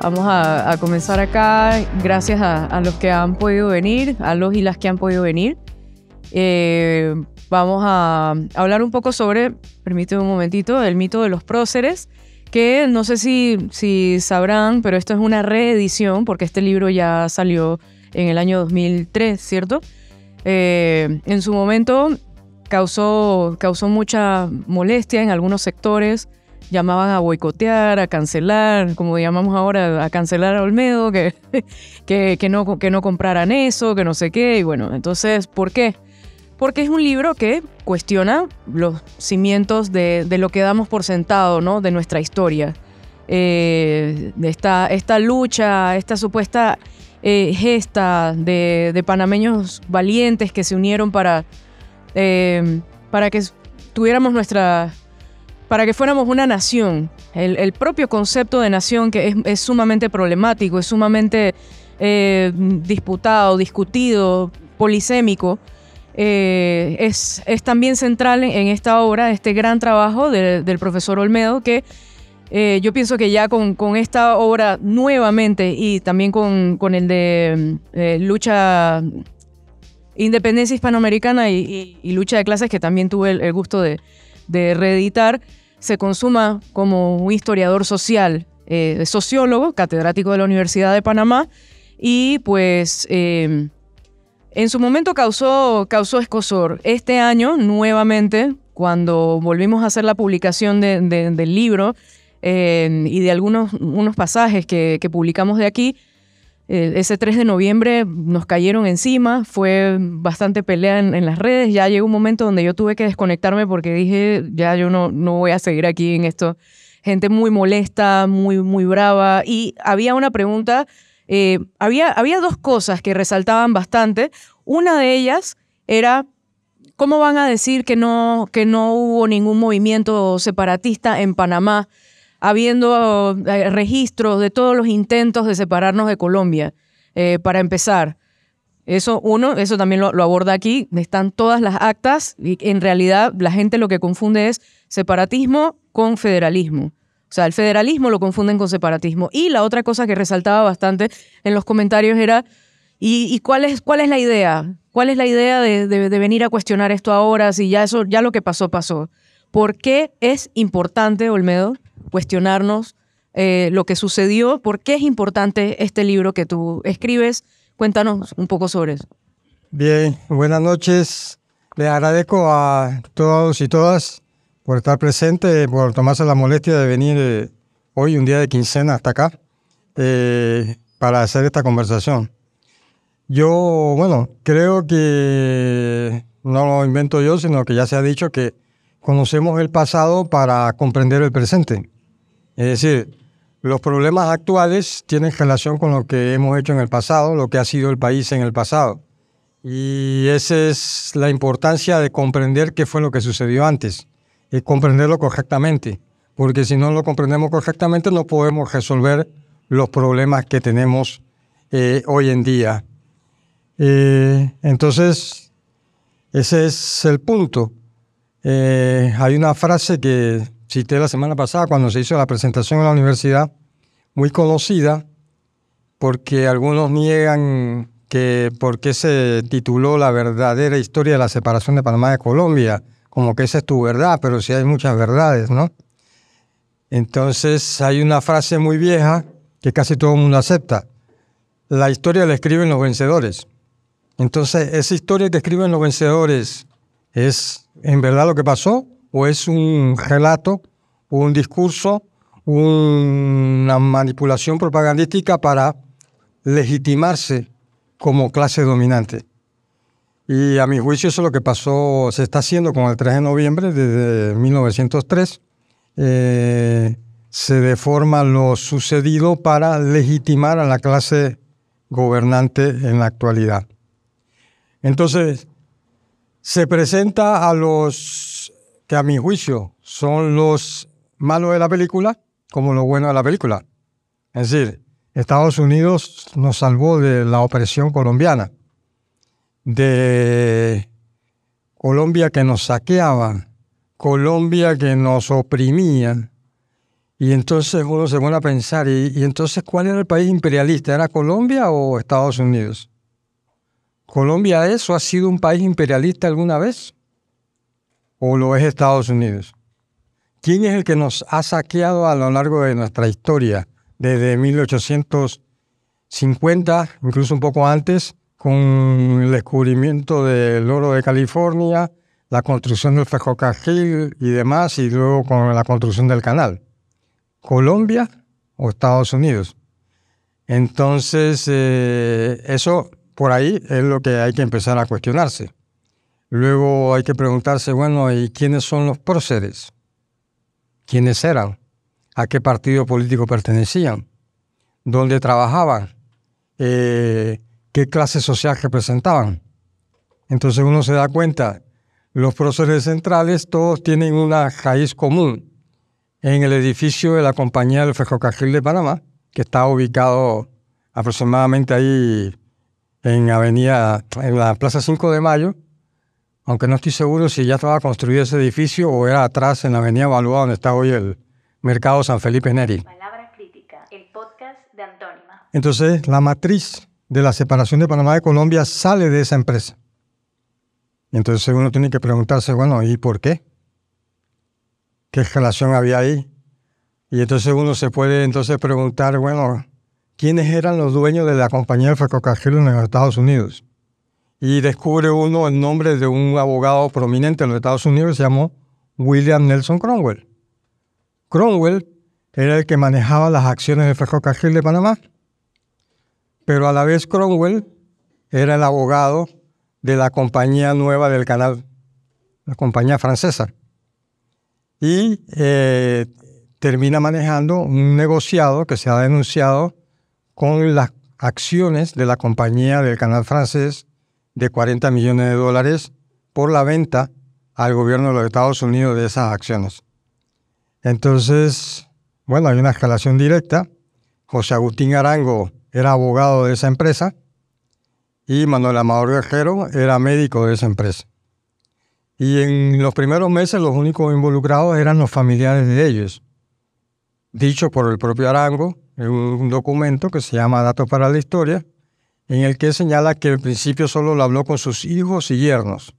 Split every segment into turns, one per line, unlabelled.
Vamos a, comenzar acá. Gracias a, los que han podido venir, a los y las que han podido venir. Eh, vamos a hablar un poco sobre, permíteme un momentito, el mito de los próceres, que no sé si, si sabrán, pero esto es una reedición, porque este libro ya salió en el año 2003, ¿cierto? Eh, en su momento causó, causó mucha molestia en algunos sectores llamaban a boicotear, a cancelar, como llamamos ahora, a cancelar a Olmedo, que, que, no, que no compraran eso, que no sé qué. Y bueno, entonces, ¿por qué? Porque es un libro que cuestiona los cimientos de, lo que damos por sentado, ¿no? De nuestra historia. Eh, esta, esta lucha, esta supuesta eh, gesta de, panameños valientes que se unieron para, eh, para que tuviéramos nuestra, para que fuéramos una nación. El, propio concepto de nación que es, sumamente problemático, es sumamente eh, disputado, discutido, polisémico, eh, es, también central en, esta obra, este gran trabajo del profesor Olmedo, que eh, yo pienso que ya con, esta obra nuevamente y también con, el de lucha independencia hispanoamericana y, lucha de clases, que también tuve el gusto de reeditar, se consuma como un historiador social, eh, sociólogo, catedrático de la Universidad de Panamá, y pues em, en su momento causó, escosor. Este año, nuevamente, cuando volvimos a hacer la publicación del libro em, y de algunos unos pasajes que publicamos de aquí, ese 3 de noviembre nos cayeron encima, fue bastante pelea en, las redes, ya llegó un momento donde yo tuve que desconectarme porque dije, ya yo no, no voy a seguir aquí en esto. Gente muy molesta, muy, muy brava. Y había una pregunta, eh, había, había dos cosas que resaltaban bastante. Una de ellas era, ¿cómo van a decir que no, que no hubo ningún movimiento separatista en Panamá? Habiendo eh, registros de todos los intentos de separarnos de Colombia. Eh, para empezar, eso, uno, eso también lo, aborda aquí, están todas las actas y en realidad la gente lo que confunde es separatismo con federalismo. O sea, el federalismo lo confunden con separatismo. Y la otra cosa que resaltaba bastante en los comentarios era, ¿y, cuál, es, cuál es la idea? ¿Cuál es la idea de, de, venir a cuestionar esto ahora si ya, eso, ya lo que pasó pasó? ¿Por qué es importante, Olmedo, cuestionarnos eh, lo que sucedió. ¿Por qué es importante este libro que tú escribes? Cuéntanos un poco sobre eso.
Bien, buenas noches. Le agradezco a todos y todas por estar presentes, por tomarse la molestia de venir eh, hoy, un día de quincena, hasta acá, eh, para hacer esta conversación. Yo, bueno, creo que no lo invento yo, sino que ya se ha dicho que conocemos el pasado para comprender el presente. Es decir, los problemas actuales tienen relación con lo que hemos hecho en el pasado, lo que ha sido el país en el pasado. Y esa es la importancia de comprender qué fue lo que sucedió antes y comprenderlo correctamente. Porque si no lo comprendemos correctamente no podemos resolver los problemas que tenemos eh, hoy en día. Eh, entonces, ese es el punto. Eh, hay una frase que cité la semana pasada cuando se hizo la presentación en la universidad, muy conocida, porque algunos niegan que por qué se tituló la verdadera historia de la separación de Panamá de Colombia, como que esa es tu verdad, pero sí hay muchas verdades, ¿no? Entonces hay una frase muy vieja que casi todo el mundo acepta. La historia la escriben los vencedores. Entonces, esa historia que escriben los vencedores es en verdad lo que pasó o es un relato, un discurso, una manipulación propagandística para legitimarse como clase dominante. Y a mi juicio eso es lo que pasó, se está haciendo con el 3 de noviembre desde 1903. Eh, se deforma lo sucedido para legitimar a la clase gobernante en la actualidad. Entonces, se presenta a los que a mi juicio son los malos de la película como los buenos de la película. Es decir, Estados Unidos nos salvó de la opresión colombiana, de Colombia que nos saqueaban, Colombia que nos oprimían, Y entonces uno se pone a pensar, ¿y, entonces cuál era el país imperialista? ¿Era Colombia o Estados Unidos? ¿Colombia es o ha sido un país imperialista alguna vez? ¿O lo es Estados Unidos? ¿Quién es el que nos ha saqueado a lo largo de nuestra historia, desde 1850, incluso un poco antes, con el descubrimiento del oro de California, la construcción del ferrocarril y demás, y luego con la construcción del canal? Colombia o Estados Unidos. Entonces, eh, eso por ahí es lo que hay que empezar a cuestionarse. Luego hay que preguntarse, bueno, ¿y quiénes son los próceres? ¿Quiénes eran? ¿A qué partido político pertenecían? ¿Dónde trabajaban? Eh, ¿Qué clase social representaban? Entonces uno se da cuenta, los próceres centrales todos tienen una raíz común en el edificio de la Compañía del Ferrocarril de Panamá, que está ubicado aproximadamente ahí en Avenida, en la Plaza 5 de Mayo, aunque no estoy seguro si ya estaba construido ese edificio o era atrás en la Avenida Balboa, donde está hoy el Mercado San Felipe Neri. Palabra crítica, el podcast de Antónima. Entonces, la matriz de la separación de Panamá de Colombia sale de esa empresa. entonces uno tiene que preguntarse, bueno, ¿y por qué? qué relación había ahí. Y entonces uno se puede entonces preguntar, bueno, ¿quiénes eran los dueños de la compañía de ferrocarril en los Estados Unidos? Y descubre uno el nombre de un abogado prominente en los Estados Unidos, se llamó William Nelson Cromwell. Cromwell era el que manejaba las acciones del ferrocarril de Panamá, pero a la vez Cromwell era el abogado de la compañía nueva del canal, la compañía francesa y eh, termina manejando un negociado que se ha denunciado con las acciones de la compañía del canal francés de 40 millones de dólares por la venta al gobierno de los Estados Unidos de esas acciones. Entonces, bueno, hay una escalación directa. José Agustín Arango era abogado de esa empresa y Manuel Amador Guerrero era médico de esa empresa. Y en los primeros meses los únicos involucrados eran los familiares de ellos. Dicho por el propio Arango un documento que se llama Datos para la Historia, en el que señala que al principio solo lo habló con sus hijos y yernos,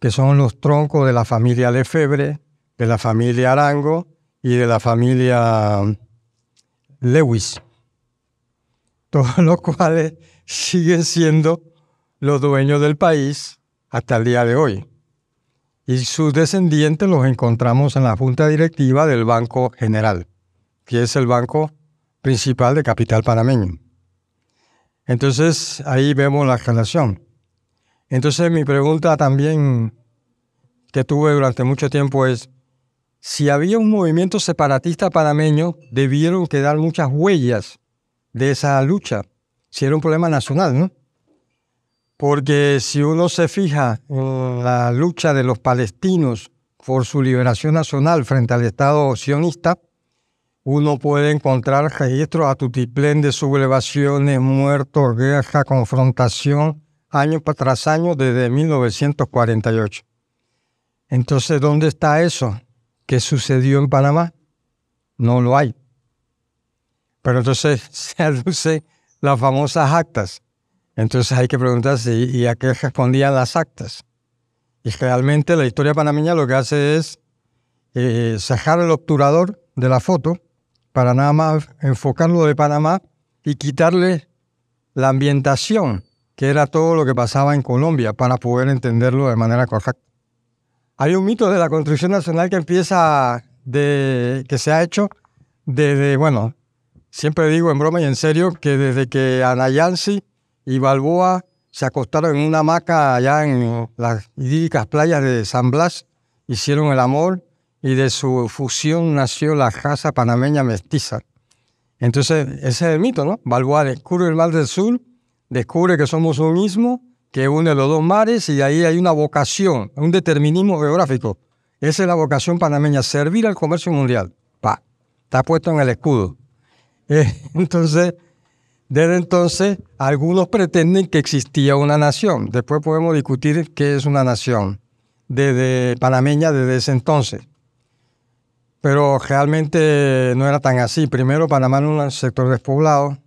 que son los troncos de la familia Lefebvre, de la familia Arango y de la familia Lewis, todos los cuales siguen siendo los dueños del país hasta el día de hoy. Y sus descendientes los encontramos en la junta directiva del Banco General, que es el banco principal de capital panameño. Entonces ahí vemos la relación. Entonces mi pregunta también que tuve durante mucho tiempo es, si había un movimiento separatista panameño, debieron quedar muchas huellas de esa lucha, si era un problema nacional, ¿no? Porque si uno se fija en la lucha de los palestinos por su liberación nacional frente al Estado sionista, uno puede encontrar registros a tutiplén de sublevaciones, muertos, guerra, confrontación, año tras año desde 1948. Entonces, ¿dónde está eso? ¿Qué sucedió en Panamá? No lo hay. Pero entonces se aduce las famosas actas entonces hay que preguntarse, ¿y a qué respondían las actas? Y realmente la historia panameña lo que hace es eh, el obturador de la foto para nada más enfocarlo de Panamá y quitarle la ambientación, que era todo lo que pasaba en Colombia, para poder entenderlo de manera correcta. Hay un mito de la construcción nacional que empieza de, que se ha hecho desde, bueno, siempre digo en broma y en serio, que desde que Anayansi y Balboa se acostaron en una hamaca allá en las idílicas playas de San Blas, hicieron el amor y de su fusión nació la raza panameña mestiza. Entonces, ese es el mito, ¿no? Balboa descubre el mar del sur, descubre que somos un mismo, que une los dos mares y ahí hay una vocación, un determinismo geográfico. Esa es la vocación panameña, servir al comercio mundial. Pa, está puesto en el escudo. Eh, entonces, desde entonces, algunos pretenden que existía una nación. Después podemos discutir qué es una nación desde panameña desde ese entonces. Pero realmente no era tan así. Primero, Panamá era un sector despoblado,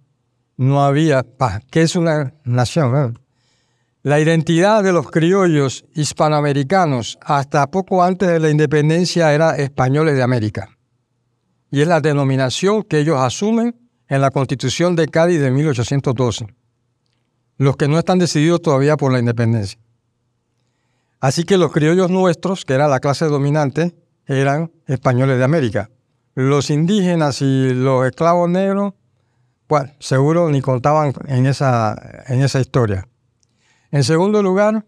no había, ¿qué es una nación? La identidad de los criollos hispanoamericanos hasta poco antes de la independencia era españoles de América. Y es la denominación que ellos asumen en la Constitución de Cádiz de 1812. Los que no están decididos todavía por la independencia. Así que los criollos nuestros, que era la clase dominante, eran españoles de América. Los indígenas y los esclavos negros bueno, seguro ni contaban en esa, en esa historia. En segundo lugar,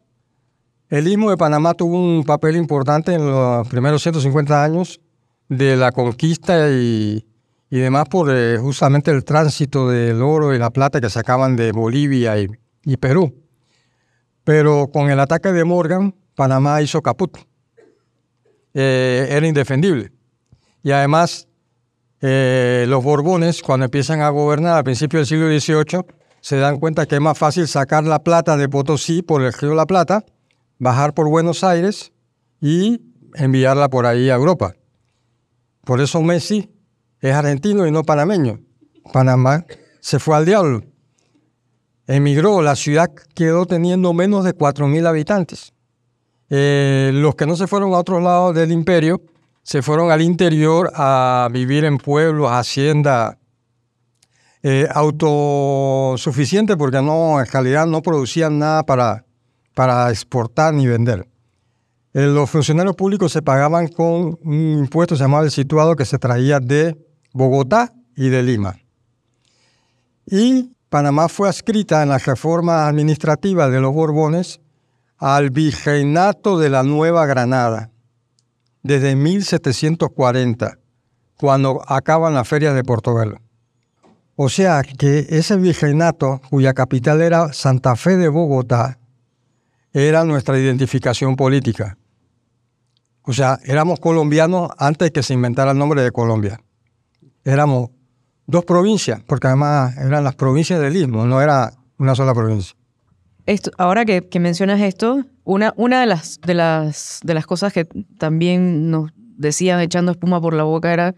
el Istmo de Panamá tuvo un papel importante en los primeros 150 años de la conquista y, demás por eh, justamente el tránsito del oro y la plata que sacaban de Bolivia y, Perú. Pero con el ataque de Morgan, Panamá hizo caput. Eh, era indefendible. Y además eh, los Borbones, cuando empiezan a gobernar a principios del siglo XVIII, se dan cuenta que es más fácil sacar la plata de Potosí por el río La Plata, bajar por Buenos Aires y enviarla por ahí a Europa. Por eso Messi es argentino y no panameño. Panamá se fue al diablo. Emigró, la ciudad quedó teniendo menos de 4.000 habitantes. Eh, los que no se fueron a otros lados del imperio se fueron al interior a vivir en pueblos, hacienda eh, porque no, en realidad no producían nada para, para exportar ni vender. Eh, los funcionarios públicos se pagaban con un impuesto llamado el situado que se traía de Bogotá y de Lima. Y Panamá fue adscrita en la reforma administrativa de los Borbones al virreinato de la Nueva Granada desde 1740, cuando acaban las ferias de Portobelo. O sea que ese virreinato, cuya capital era Santa Fe de Bogotá, era nuestra identificación política. O sea, éramos colombianos antes que se inventara el nombre de Colombia. Éramos dos provincias, porque además eran las provincias del Istmo, no era una sola provincia.
Esto, ahora que, mencionas esto, una, de, las, de, las, cosas que también nos decían echando espuma por la boca era,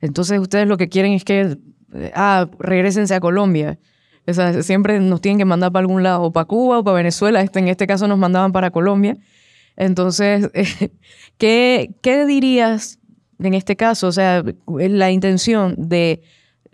entonces ustedes lo que quieren es que, eh, ah, regresense a Colombia. O sea, siempre nos tienen que mandar para algún lado, o para Cuba o para Venezuela. Este, en este caso nos mandaban para Colombia. Entonces, ¿qué, ¿qué dirías en este caso? O sea, la intención de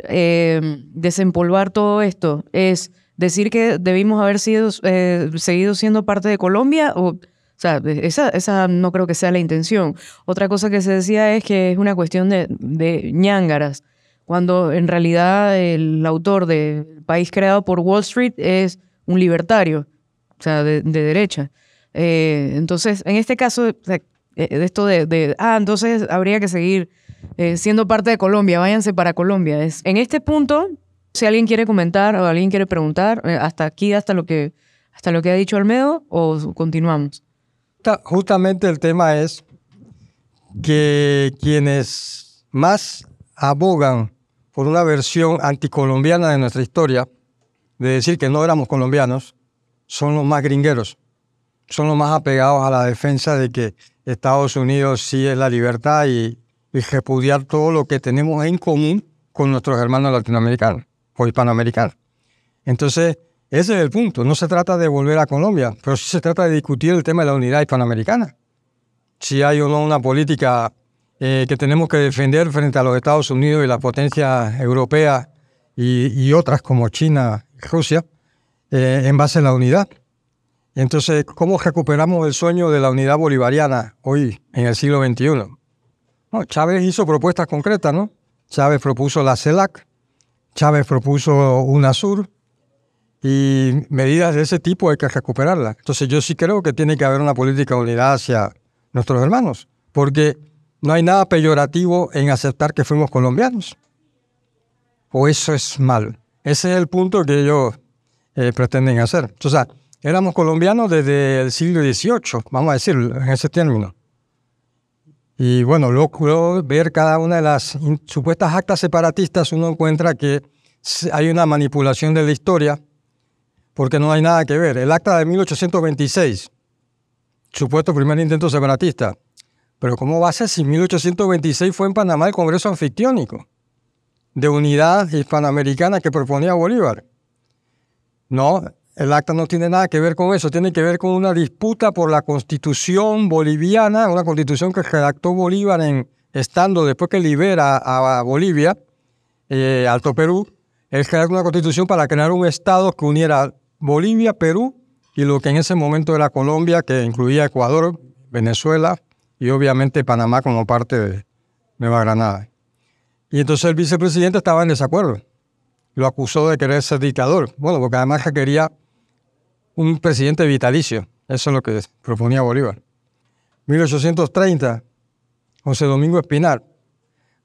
eh, desempolvar todo esto es decir que debimos haber sido, eh, seguido siendo parte de Colombia o... O sea, esa, esa no creo que sea la intención. Otra cosa que se decía es que es una cuestión de, de ñángaras, cuando en realidad el autor del país creado por Wall Street es un libertario, o sea, de, derecha. Eh, entonces, en este caso, eh, de esto de, ah, entonces habría que seguir siendo parte de Colombia, váyanse para Colombia. Es, en este punto, si alguien quiere comentar o alguien quiere preguntar, eh, hasta aquí, hasta lo que, hasta lo que ha dicho Almedo, o continuamos.
Justamente el tema es que quienes más abogan por una versión anticolombiana de nuestra historia, de decir que no éramos colombianos, son los más gringueros, son los más apegados a la defensa de que Estados Unidos sí es la libertad y, y repudiar todo lo que tenemos en común con nuestros hermanos latinoamericanos o hispanoamericana. Entonces, ese es el punto. No se trata de volver a Colombia, pero sí se trata de discutir el tema de la unidad hispanoamericana. Si hay o no una política eh, que tenemos que defender frente a los Estados Unidos y las potencias europeas y, otras como China y Rusia eh, en base a la unidad. Entonces, ¿cómo recuperamos el sueño de la unidad bolivariana hoy, en el siglo XXI? Chávez hizo propuestas concretas, ¿no? Chávez propuso la CELAC, Chávez propuso UNASUR y medidas de ese tipo hay que recuperarlas. Entonces yo sí creo que tiene que haber una política de unidad hacia nuestros hermanos, porque no hay nada peyorativo en aceptar que fuimos colombianos. O eso es mal. Ese es el punto que ellos eh, pretenden hacer. O sea, éramos colombianos desde el siglo XVIII, vamos a decir, en ese término. Y bueno, luego ver cada una de las supuestas actas separatistas, uno encuentra que hay una manipulación de la historia, porque no hay nada que ver. El acta de 1826, supuesto primer intento separatista, Pero ¿cómo va a ser si en 1826 fue en Panamá el Congreso Anfictiónico de Unidad Hispanoamericana que proponía Bolívar? No, el acta no tiene nada que ver con eso, tiene que ver con una disputa por la constitución boliviana, una constitución que redactó Bolívar en, estando después que libera a Bolivia, eh, Alto Perú, él redactó una constitución para crear un estado que uniera Bolivia, Perú y lo que en ese momento era Colombia, que incluía Ecuador, Venezuela y obviamente Panamá como parte de Nueva Granada. Y entonces el vicepresidente estaba en desacuerdo. Lo acusó de querer ser dictador. Bueno, porque además quería un presidente vitalicio. Eso es lo que proponía Bolívar. 1830, José Domingo Espinar.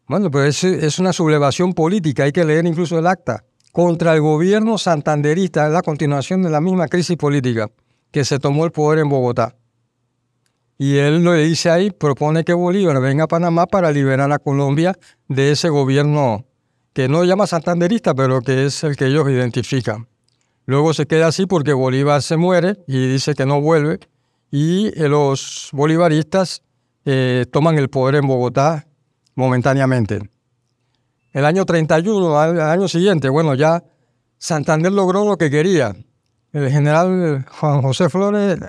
Bueno, pues es, una sublevación política, hay que leer incluso el acta, contra el gobierno santanderista, es la continuación de la misma crisis política que se tomó el poder en Bogotá. Y él lo dice ahí, propone que Bolívar venga a Panamá para liberar a Colombia de ese gobierno que no llama santanderista, pero que es el que ellos identifican. Luego se queda así porque Bolívar se muere y dice que no vuelve y eh, los bolivaristas eh, toman el poder en Bogotá momentáneamente. El año 31, al año siguiente, bueno, ya Santander logró lo que quería. El general Juan José Flores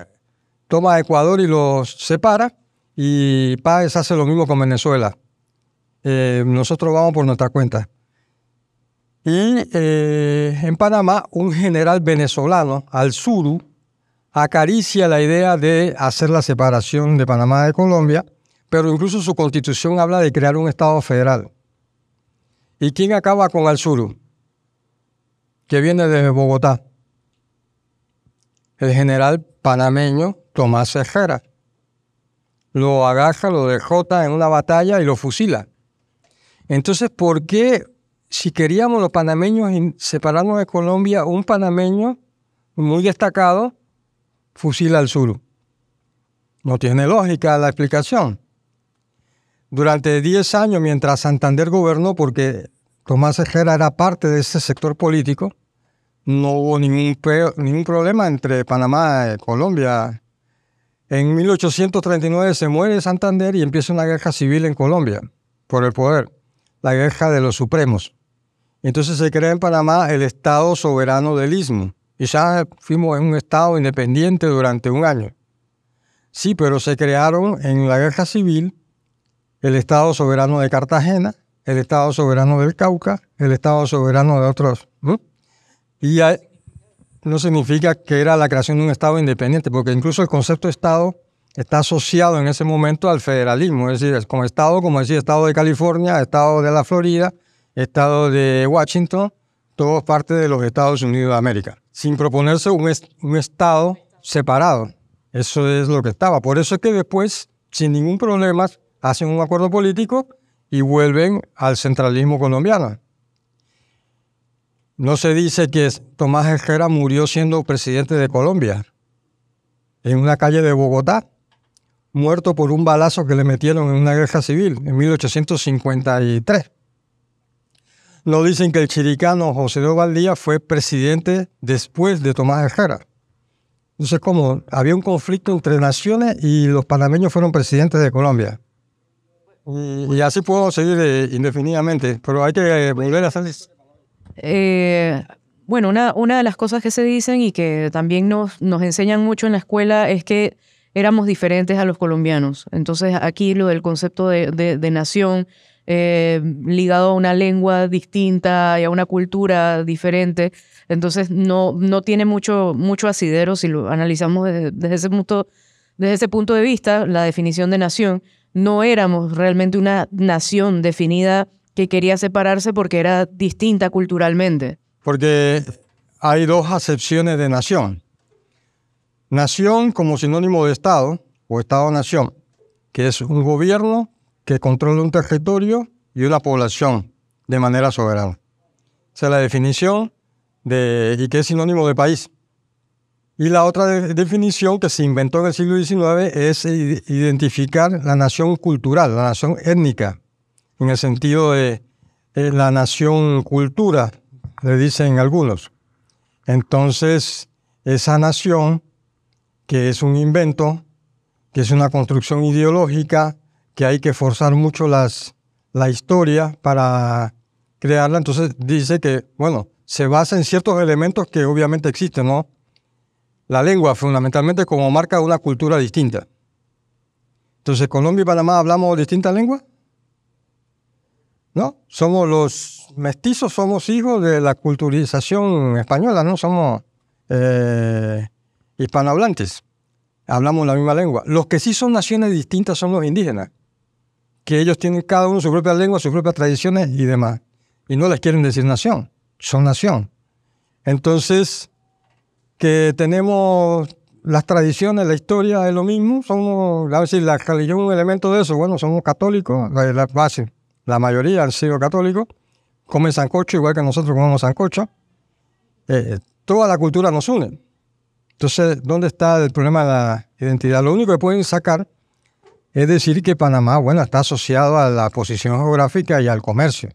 toma Ecuador y los separa y Páez hace lo mismo con Venezuela. Eh, nosotros vamos por nuestra cuenta. Y eh, en Panamá, un general venezolano, Al-Suru, acaricia la idea de hacer la separación de Panamá de Colombia, pero incluso su constitución habla de crear un Estado federal. ¿Y quién acaba con Al-Suru? Que viene de Bogotá. El general panameño Tomás Ejera. Lo agaja, lo derrota en una batalla y lo fusila. Entonces, ¿por qué si queríamos los panameños separarnos de Colombia, un panameño muy destacado fusila al sur. No tiene lógica la explicación. Durante 10 años, mientras Santander gobernó, porque Tomás Ejera era parte de ese sector político, no hubo ningún, ningún problema entre Panamá y Colombia. En 1839 se muere Santander y empieza una guerra civil en Colombia por el poder, la guerra de los supremos. Entonces se crea en Panamá el Estado soberano del Istmo. Y ya fuimos en un Estado independiente durante un año. Sí, pero se crearon en la guerra civil el Estado soberano de Cartagena, el Estado soberano del Cauca, el Estado soberano de otros. Y no significa que era la creación de un Estado independiente, porque incluso el concepto de Estado está asociado en ese momento al federalismo, es decir, como Estado, como decía, Estado de California, Estado de la Florida, estado de Washington, todo parte de los Estados Unidos de América, sin proponerse un, un estado separado. Eso es lo que estaba. Por eso es que después, sin ningún problema, hacen un acuerdo político y vuelven al centralismo colombiano. No se dice que Tomás Herrera murió siendo presidente de Colombia, en una calle de Bogotá, muerto por un balazo que le metieron en una guerra civil en 1853. No dicen que el chiricano José de Valdía fue presidente después de Tomás Herrera. Entonces, como había un conflicto entre naciones y los panameños fueron presidentes de Colombia. Y, así puedo seguir eh, indefinidamente, pero hay que eh, volver a hacer...
Eh, bueno, una, una de las cosas que se dicen y que también nos, nos enseñan mucho en la escuela es que éramos diferentes a los colombianos. Entonces aquí lo del concepto de, de nación eh, ligado a una lengua distinta y a una cultura diferente. Entonces no, no tiene mucho, mucho asidero si lo analizamos desde, ese punto, desde ese punto de vista, la definición de nación. No éramos realmente una nación definida que quería separarse porque era distinta culturalmente.
Porque hay dos acepciones de nación. Nación como sinónimo de Estado o Estado-nación, que es un gobierno que controla un territorio y una población de manera soberana. Esa es la definición de, y que es sinónimo de país. Y la otra definición que se inventó en el siglo XIX es identificar la nación cultural, la nación étnica, en el sentido de la nación cultura, le dicen algunos. Entonces, esa nación, que es un invento, que es una construcción ideológica, que hay que forzar mucho las, la historia para crearla. Entonces dice que, bueno, se basa en ciertos elementos que obviamente existen, ¿no? La lengua, fundamentalmente, como marca una cultura distinta. Entonces, Colombia y Panamá hablamos distintas lenguas. ¿No? Somos los mestizos, somos hijos de la culturización española, ¿no? Somos eh, hispanohablantes. Hablamos la misma lengua. Los que sí son naciones distintas son los indígenas, que ellos tienen cada uno su propia lengua, sus propias tradiciones y demás. Y no les quieren decir nación, son nación. Entonces, que tenemos las tradiciones, la historia es lo mismo, somos, a si la religión es un elemento de eso, bueno, somos católicos, la, base, la mayoría han sido católicos, comen sancocho igual que nosotros comemos sancocho, eh, toda la cultura nos une. Entonces, ¿dónde está el problema de la identidad? Lo único que pueden sacar es decir que Panamá, bueno, está asociado a la posición geográfica y al comercio.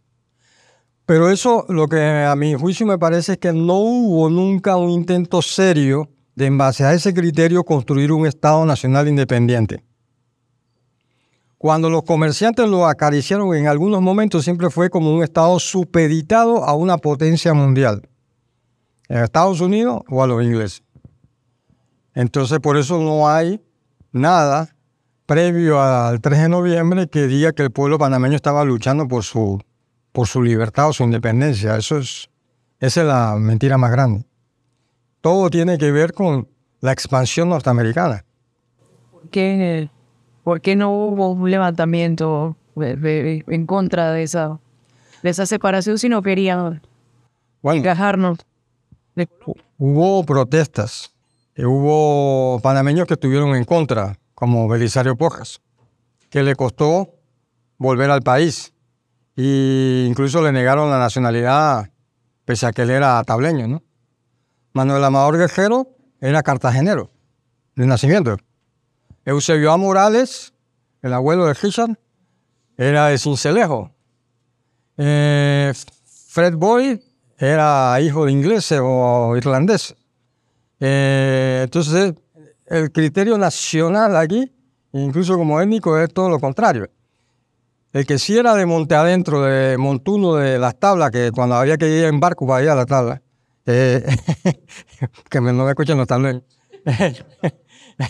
Pero eso, lo que a mi juicio me parece es que no hubo nunca un intento serio de, en base a ese criterio, construir un Estado nacional independiente. Cuando los comerciantes lo acariciaron en algunos momentos, siempre fue como un Estado supeditado a una potencia mundial, en Estados Unidos o a los ingleses. Entonces, por eso no hay nada previo al 3 de noviembre que diga que el pueblo panameño estaba luchando por su, por su libertad o su independencia. Eso es, esa es la mentira más grande todo tiene que ver con la expansión norteamericana.
¿Por qué, por qué no hubo un levantamiento en contra de esa, de esa separación si no querían encajarnos?
Hubo protestas, eh, hubo panameños que estuvieron en contra, como Belisario Pojas, que le costó volver al país e incluso le negaron la nacionalidad pese a que él era tableño, ¿no? Manuel Amador Guerrero era cartagenero de nacimiento. Eusebio A. Morales, el abuelo de Richard, era de Cincelejo. Eh, Fred Boyd era hijo de ingleses o irlandeses. Eh, entonces, el criterio nacional aquí, incluso como étnico, es todo lo contrario. El que sí era de Monte Adentro, de Montuno, de las tablas, que cuando había que ir en barco para ir a la tabla, eh, que no me escuchan los tableros,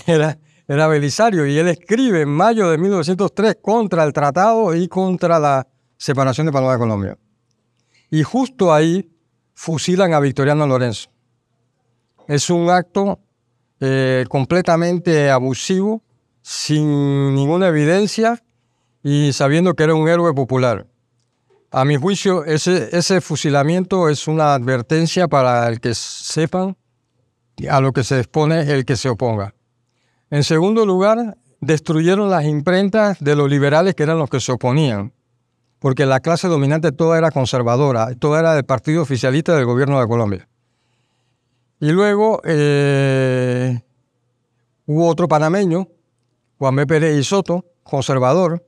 era, era Belisario y él escribe en mayo de 1903 contra el tratado y contra la separación de Panamá de Colombia. Y justo ahí fusilan a Victoriano Lorenzo. Es un acto eh, completamente abusivo, sin ninguna evidencia y sabiendo que era un héroe popular. A mi juicio, ese, ese fusilamiento es una advertencia para el que sepan a lo que se expone el que se oponga. En segundo lugar, destruyeron las imprentas de los liberales que eran los que se oponían, porque la clase dominante toda era conservadora, toda era del partido oficialista del gobierno de Colombia. Y luego eh, hubo otro panameño, Juan B. Pérez y Soto, conservador,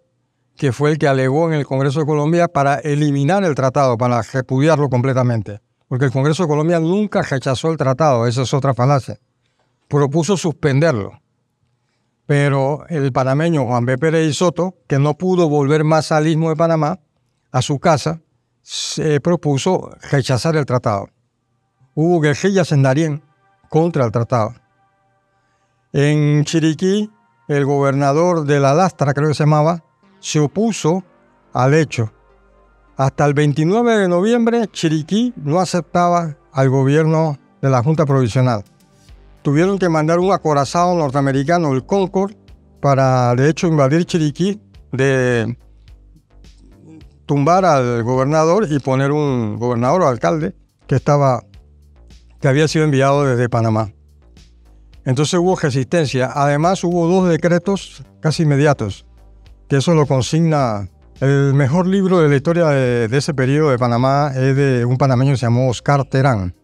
que fue el que alegó en el Congreso de Colombia para eliminar el tratado, para repudiarlo completamente. Porque el Congreso de Colombia nunca rechazó el tratado, esa es otra falacia. Propuso suspenderlo. Pero el panameño Juan B. Pérez y Soto, que no pudo volver más al istmo de Panamá, a su casa, se propuso rechazar el tratado. Hubo guerrillas en Darién contra el tratado. En Chiriquí, el gobernador de la Lastra, creo que se llamaba, se opuso al hecho. Hasta el 29 de noviembre, Chiriquí no aceptaba al gobierno de la Junta Provisional. Tuvieron que mandar un acorazado norteamericano, el Concord, para de hecho invadir Chiriquí, de tumbar al gobernador y poner un gobernador o alcalde que estaba que había sido enviado desde Panamá. Entonces hubo resistencia. Además hubo dos decretos casi inmediatos que eso lo consigna. El mejor libro de la historia de, ese periodo de Panamá es de un panameño que se llamó Oscar Terán,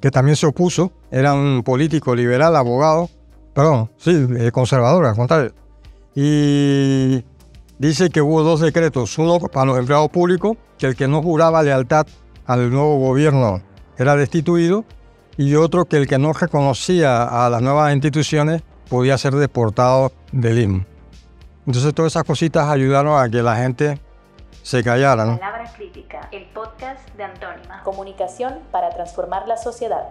que también se opuso, era un político liberal, abogado, perdón, sí, eh, conservador, al contrario. Y dice que hubo dos decretos, uno para los empleados públicos, que el que no juraba lealtad al nuevo gobierno era destituido, y otro que el que no reconocía a las nuevas instituciones podía ser deportado del IM. Entonces todas esas cositas ayudaron a que la gente se callara. ¿no?
Palabra Crítica, el podcast de Antónima. Comunicación para transformar la sociedad.